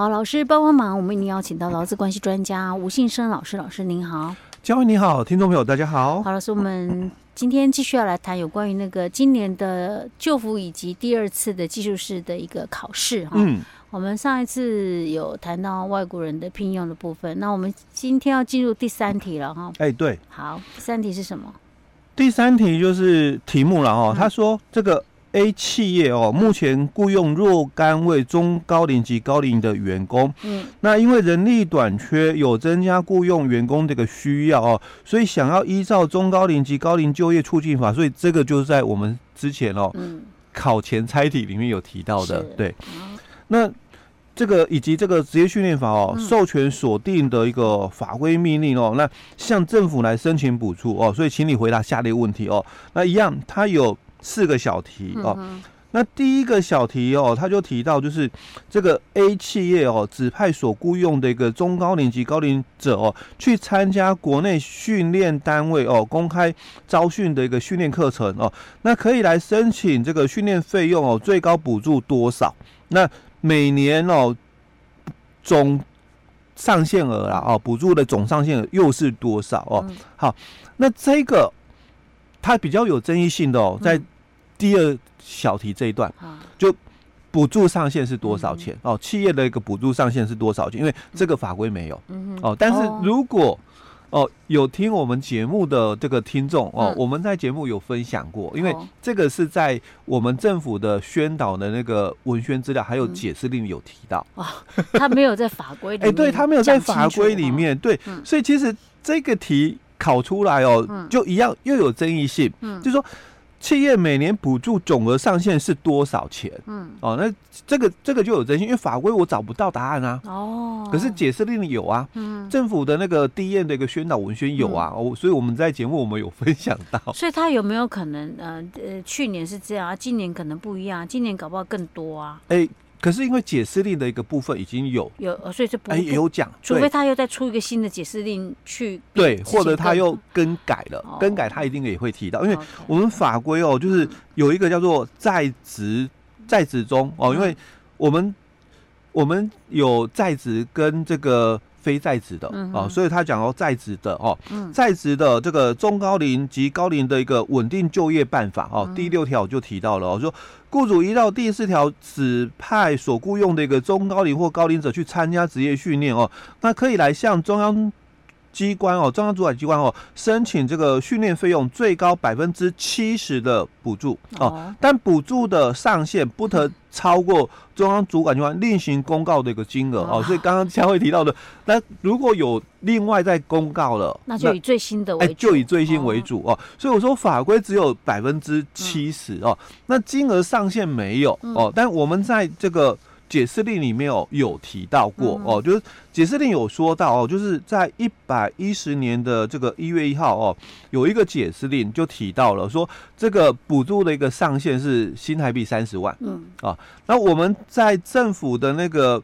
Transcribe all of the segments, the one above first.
好，老师帮帮忙，我们一定要请到劳资关系专家吴信生老师，老师您好。嘉惠你好，听众朋友大家好。好，老师，我们今天继续要来谈有关于那个今年的旧服以及第二次的技术式的一个考试哈。嗯。我们上一次有谈到外国人的聘用的部分，那我们今天要进入第三题了哈。哎，对。好，第三题是什么？第三题就是题目了哈。他说这个。A 企业哦，目前雇佣若干位中高龄及高龄的员工，嗯，那因为人力短缺，有增加雇佣员工这个需要哦，所以想要依照中高龄及高龄就业促进法，所以这个就是在我们之前哦，嗯，考前猜题里面有提到的，对。那这个以及这个职业训练法哦，授权锁定的一个法规命令哦，那向政府来申请补助哦，所以请你回答下列问题哦。那一样，它有。四个小题哦，那第一个小题哦，他就提到就是这个 A 企业哦，指派所雇佣的一个中高龄及高龄者哦，去参加国内训练单位哦公开招训的一个训练课程哦，那可以来申请这个训练费用哦，最高补助多少？那每年哦总上限额啦哦，补助的总上限额又是多少哦？好，那这个。它比较有争议性的哦，在第二小题这一段，就补助上限是多少钱？哦？企业的一个补助上限是多少钱？因为这个法规没有。哦。但是如果哦有听我们节目的这个听众哦，我们在节目有分享过，因为这个是在我们政府的宣导的那个文宣资料还有解释令有提到。啊，他没有在法规里面，哎，对他没有在法规里面，对，所以其实这个题。考出来哦，就一样又有争议性。嗯，就是说企业每年补助总额上限是多少钱？嗯，哦，那这个这个就有争议，因为法规我找不到答案啊。哦，可是解释令有啊。嗯，政府的那个 DM 的一个宣导文宣有啊。哦，所以我们在节目我们有分享到。所以他有没有可能呃呃，去年是这样啊，今年可能不一样，今年搞不好更多啊？哎。可是因为解释令的一个部分已经有有，所以这不哎有讲，除非他又再出一个新的解释令去对，或者他又更改了，哦、更改他一定也会提到，因为我们法规哦，就是有一个叫做在职在职中哦，因为我们我们有在职跟这个。非在职的哦，所以他讲哦，在职的哦，在职的这个中高龄及高龄的一个稳定就业办法哦，第六条就提到了哦，说雇主依照第四条指派所雇用的一个中高龄或高龄者去参加职业训练哦，那可以来向中央。机关哦，中央主管机关哦，申请这个训练费用最高百分之七十的补助哦，但补助的上限不得超过中央主管机关另行公告的一个金额哦。所以刚刚佳慧提到的，那如果有另外再公告了，那就以最新的为主，就以最新为主哦。所以我说法规只有百分之七十哦，那金额上限没有哦，但我们在这个。解释令里面有有提到过哦，就是解释令有说到哦，就是在一百一十年的这个一月一号哦，有一个解释令就提到了说，这个补助的一个上限是新台币三十万，嗯。啊，那我们在政府的那个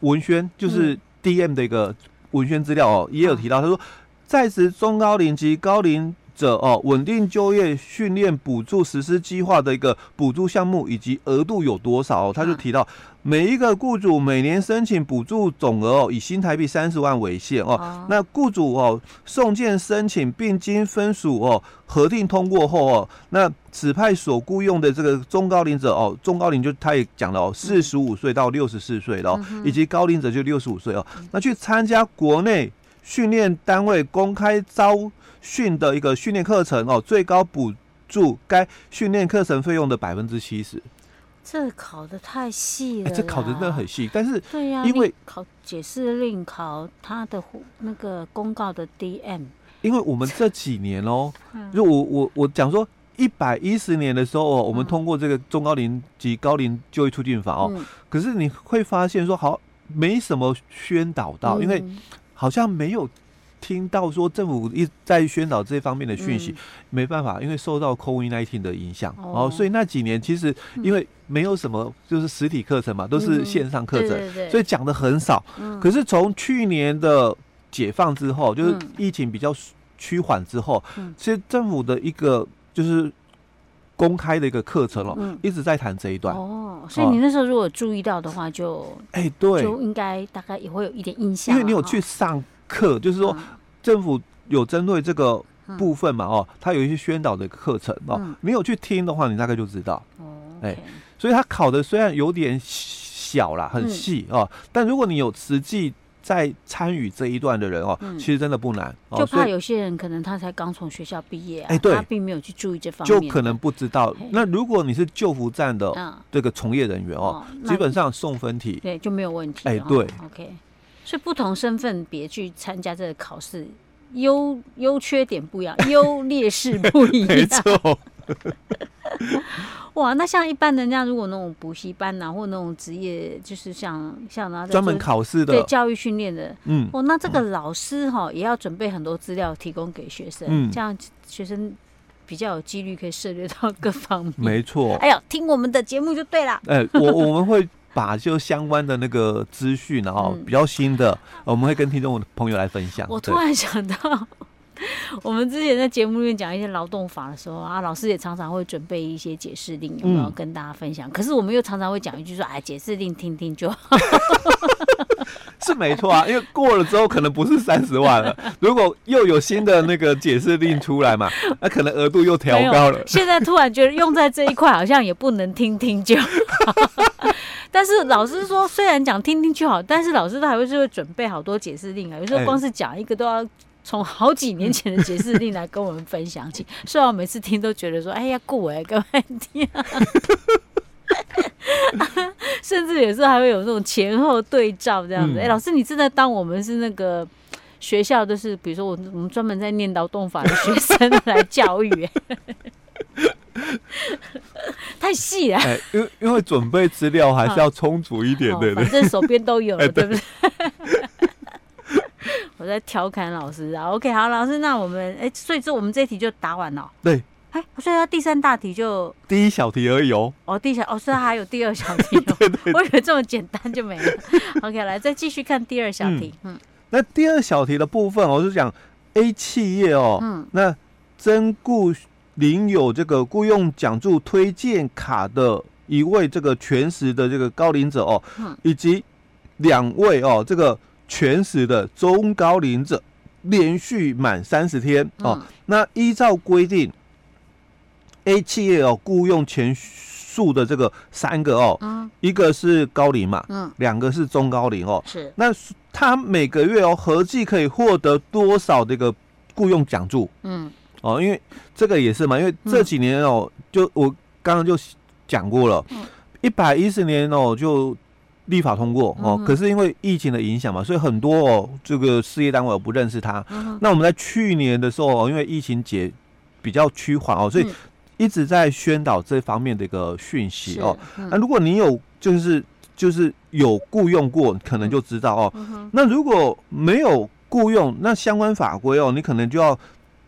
文宣，就是 DM 的一个文宣资料哦，也有提到，他说在职中高龄及高龄。者哦，稳定就业训练补助实施计划的一个补助项目以及额度有多少？哦，他就提到每一个雇主每年申请补助总额哦，以新台币三十万为限哦。那雇主哦送件申请并经分署哦核定通过后哦，那指派所雇用的这个中高龄者哦，中高龄就他也讲了哦，四十五岁到六十四岁了哦，以及高龄者就六十五岁哦，那去参加国内训练单位公开招。训的一个训练课程哦，最高补助该训练课程费用的百分之七十。这考的太细了，这考的真的很细。但是对呀，因为考解释令考他的那个公告的 DM。因为我们这几年哦，就我我我讲说一百一十年的时候哦，我们通过这个中高龄及高龄就业促进法哦，可是你会发现说好没什么宣导到，因为好像没有。听到说政府一在宣导这方面的讯息，嗯、没办法，因为受到 COVID-19 的影响，哦，所以那几年其实因为没有什么就是实体课程嘛，嗯、都是线上课程，对对对，所以讲的很少。嗯、可是从去年的解放之后，嗯、就是疫情比较趋缓之后，嗯、其实政府的一个就是公开的一个课程哦，嗯、一直在谈这一段。哦。所以你那时候如果注意到的话就，就哎、欸、对，就应该大概也会有一点印象，因为你有去上课，就是说政府有针对这个部分嘛哦，他有一些宣导的课程哦，没有去听的话，你大概就知道。哦。哎、欸，所以他考的虽然有点小啦，很细哦，但如果你有实际。在参与这一段的人哦，其实真的不难。就怕有些人可能他才刚从学校毕业啊，哎，对，他并没有去注意这方面，就可能不知道。那如果你是救扶站的这个从业人员哦，基本上送分题对就没有问题。哎，对，OK。所以不同身份别去参加这个考试，优优缺点不一样，优劣势不一样。没错。哇，那像一般人家如果那种补习班呐、啊，或那种职业，就是像像那专门考试的，对教育训练的，嗯，哦，那这个老师哈也要准备很多资料提供给学生，嗯，这样学生比较有几率可以涉猎到各方面。没错。哎呦，听我们的节目就对了。哎，我我们会把就相关的那个资讯，然后比较新的，我们会跟听众朋友来分享。我突然想到。我们之前在节目里面讲一些劳动法的时候啊，老师也常常会准备一些解释令，有没有跟大家分享？嗯、可是我们又常常会讲一句说：“哎，解释令听听就好。”是没错啊，因为过了之后可能不是三十万了。如果又有新的那个解释令出来嘛，那可能额度又调高了。现在突然觉得用在这一块好像也不能听听就好。但是老师说，虽然讲听听就好，但是老师他还会是会准备好多解释令啊。有时候光是讲一个都要。从好几年前的解释令来跟我们分享起，虽然我每次听都觉得说，哎呀，顾哎，干嘛听啊？甚至有时候还会有那种前后对照这样子。哎、嗯欸，老师，你真的当我们是那个学校，就是比如说我我们专门在念劳动法的学生来教育，太细了。哎，因为因为准备资料还是要充足一点，对不对？反正手边都有了，对不对？我在调侃老师啊，OK，好，老师，那我们哎、欸，所以说我们这一题就答完了。对，哎、欸，所以他第三大题就第一小题而已哦。哦，第一小哦，所以还有第二小题、哦。对，对对，我以为这么简单就没了。OK，来再继续看第二小题。嗯，嗯那第二小题的部分，我是讲 A 企业哦，嗯，那曾雇领有这个雇佣奖助推荐卡的一位这个全时的这个高龄者哦，嗯，以及两位哦这个。全时的中高龄者连续满三十天哦，那依照规定，A 企业哦雇佣前述的这个三个哦，一个是高龄嘛，嗯，两个是中高龄哦，是，那他每个月哦合计可以获得多少这个雇佣奖助？嗯，哦，因为这个也是嘛，因为这几年哦，就我刚刚就讲过了，一百一十年哦就。立法通过哦，可是因为疫情的影响嘛，所以很多哦这个事业单位我不认识他。那我们在去年的时候，因为疫情解比较趋缓哦，所以一直在宣导这方面的一个讯息哦。那如果你有就是就是有雇佣过，可能就知道哦。那如果没有雇佣，那相关法规哦，你可能就要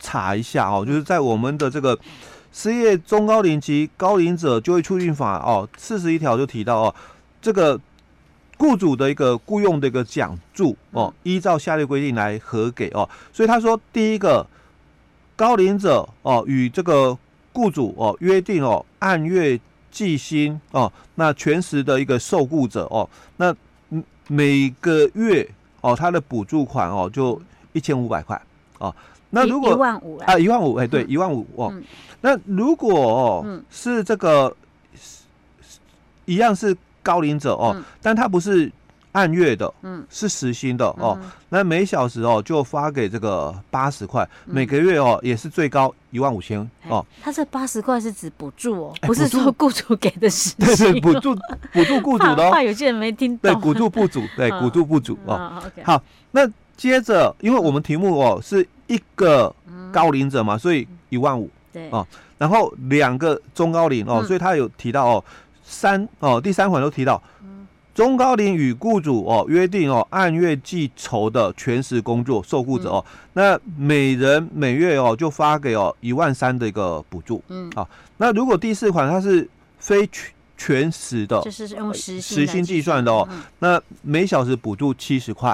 查一下哦。就是在我们的这个失业中高龄及高龄者就业促进法哦，四十一条就提到哦，这个。雇主的一个雇佣的一个奖助哦，依照下列规定来核给哦。所以他说，第一个高龄者哦，与这个雇主哦约定哦，按月计薪哦。那全时的一个受雇者哦，那每个月哦，他的补助款哦就一千五百块哦。那如果一万五啊，一万五哎，对，一万五哦。那如果哦是这个一样是。高龄者哦，但他不是按月的，嗯，是时薪的哦。那每小时哦就发给这个八十块，每个月哦也是最高一万五千哦。他这八十块是指补助哦，不是说雇主给的时薪。对对，补助补助雇主的哦。怕有些人没听懂。对，补助不足，对，补助不足哦。好，那接着，因为我们题目哦是一个高龄者嘛，所以一万五，对哦。然后两个中高龄哦，所以他有提到哦。三哦，第三款都提到，中高龄与雇主哦约定哦按月计酬的全时工作受雇者哦，那每人每月哦就发给哦一万三的一个补助，嗯，好，那如果第四款它是非全全时的，就是用时时薪计算的哦，那每小时补助七十块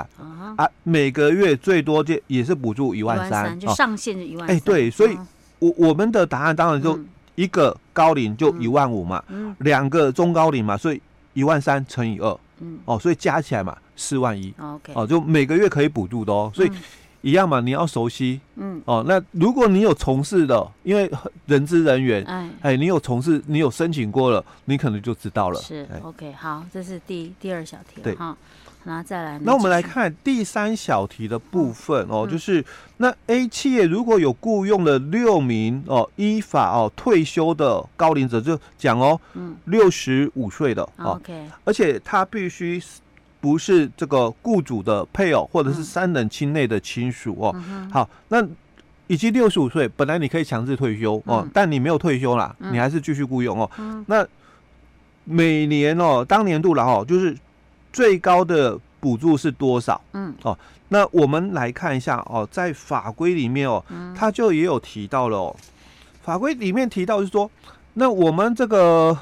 啊，每个月最多就也是补助一万三，就上限是一万，哎，对，所以我我们的答案当然就一个。高龄就一万五嘛，两、嗯、个中高龄嘛，所以一万三乘以二，嗯，哦，所以加起来嘛四万一，OK，哦，就每个月可以补助的哦，所以。嗯。一样嘛，你要熟悉，嗯，哦，那如果你有从事的，因为人资人员，哎，哎，你有从事，你有申请过了，你可能就知道了。是，OK，好，这是第第二小题，对。哈，那再来，那我们来看第三小题的部分哦，就是那 A 企业如果有雇佣了六名哦，依法哦退休的高龄者，就讲哦，嗯，六十五岁的，OK，而且他必须。不是这个雇主的配偶或者是三等亲内的亲属哦。嗯、好，那以及六十五岁，本来你可以强制退休哦，嗯、但你没有退休啦，嗯、你还是继续雇佣哦。嗯、那每年哦，当年度了哦，就是最高的补助是多少？嗯，哦，那我们来看一下哦，在法规里面哦，它就也有提到了哦，法规里面提到是说，那我们这个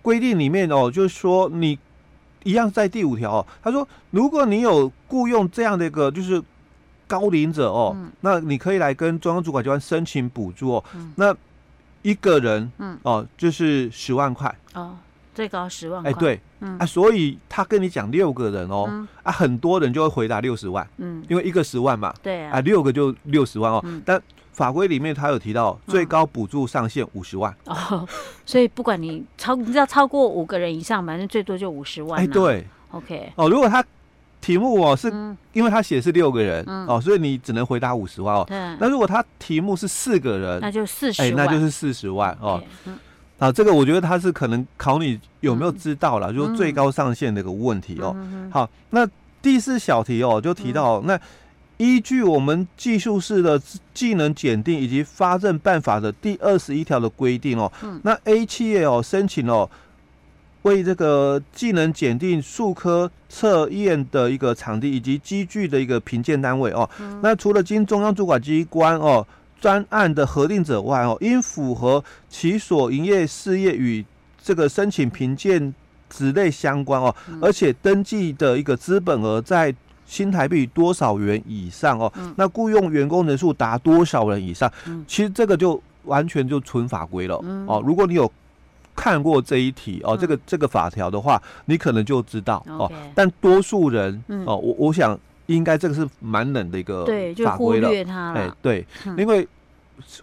规定里面哦，就是说你。一样在第五条哦，他说，如果你有雇佣这样的一个就是高龄者哦，嗯、那你可以来跟中央主管机关申请补助哦。嗯、那一个人，嗯，哦，就是十万块哦，最高十万块。哎，对，嗯、啊，所以他跟你讲六个人哦，嗯、啊，很多人就会回答六十万，嗯，因为一个十万嘛，对啊，啊，六个就六十万哦，嗯、但。法规里面他有提到最高补助上限五十万、嗯、哦，所以不管你超，你知道超过五个人以上，反正最多就五十万、啊。哎，对，OK。哦，如果他题目哦是，嗯、因为他写是六个人、嗯、哦，所以你只能回答五十万哦。对。那如果他题目是四个人，那就四十万。哎，那就是四十万哦。啊，这个我觉得他是可能考你有没有知道了，嗯、就是最高上限的一个问题哦。好，那第四小题哦，就提到、嗯、那。依据我们技术士的技能检定以及发证办法的第二十一条的规定哦，嗯、那 A 企业哦申请哦为这个技能检定术科测验的一个场地以及机具的一个评鉴单位哦，嗯、那除了经中央主管机关哦专案的核定者外哦，应符合其所营业事业与这个申请评鉴职类相关哦，嗯、而且登记的一个资本额在。新台币多少元以上哦？嗯、那雇佣员工人数达多少人以上？嗯、其实这个就完全就纯法规了、嗯、哦。如果你有看过这一题哦，嗯、这个这个法条的话，你可能就知道、嗯、哦。但多数人、嗯、哦，我我想应该这个是蛮冷的一个法规了。哎、欸，对，嗯、因为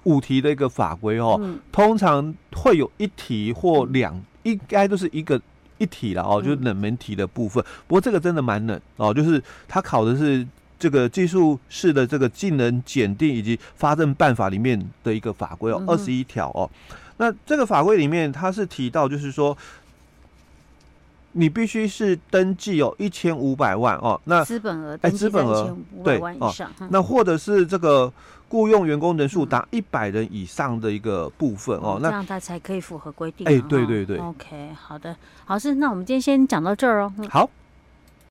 五题的一个法规哦，嗯、通常会有一题或两，应该都是一个。一题了哦，就是冷门题的部分。嗯、不过这个真的蛮冷哦，就是他考的是这个技术式的这个技能检定以及发证办法里面的一个法规哦，二十一条哦。那这个法规里面它是提到，就是说你必须是登记有一千五百万哦，那资本额哎资本额对哦，那或者是这个。雇佣员工人数达一百人以上的一个部分哦，那这样他才可以符合规定。哎，对对对。OK，好的，好，是那我们今天先讲到这儿哦。好。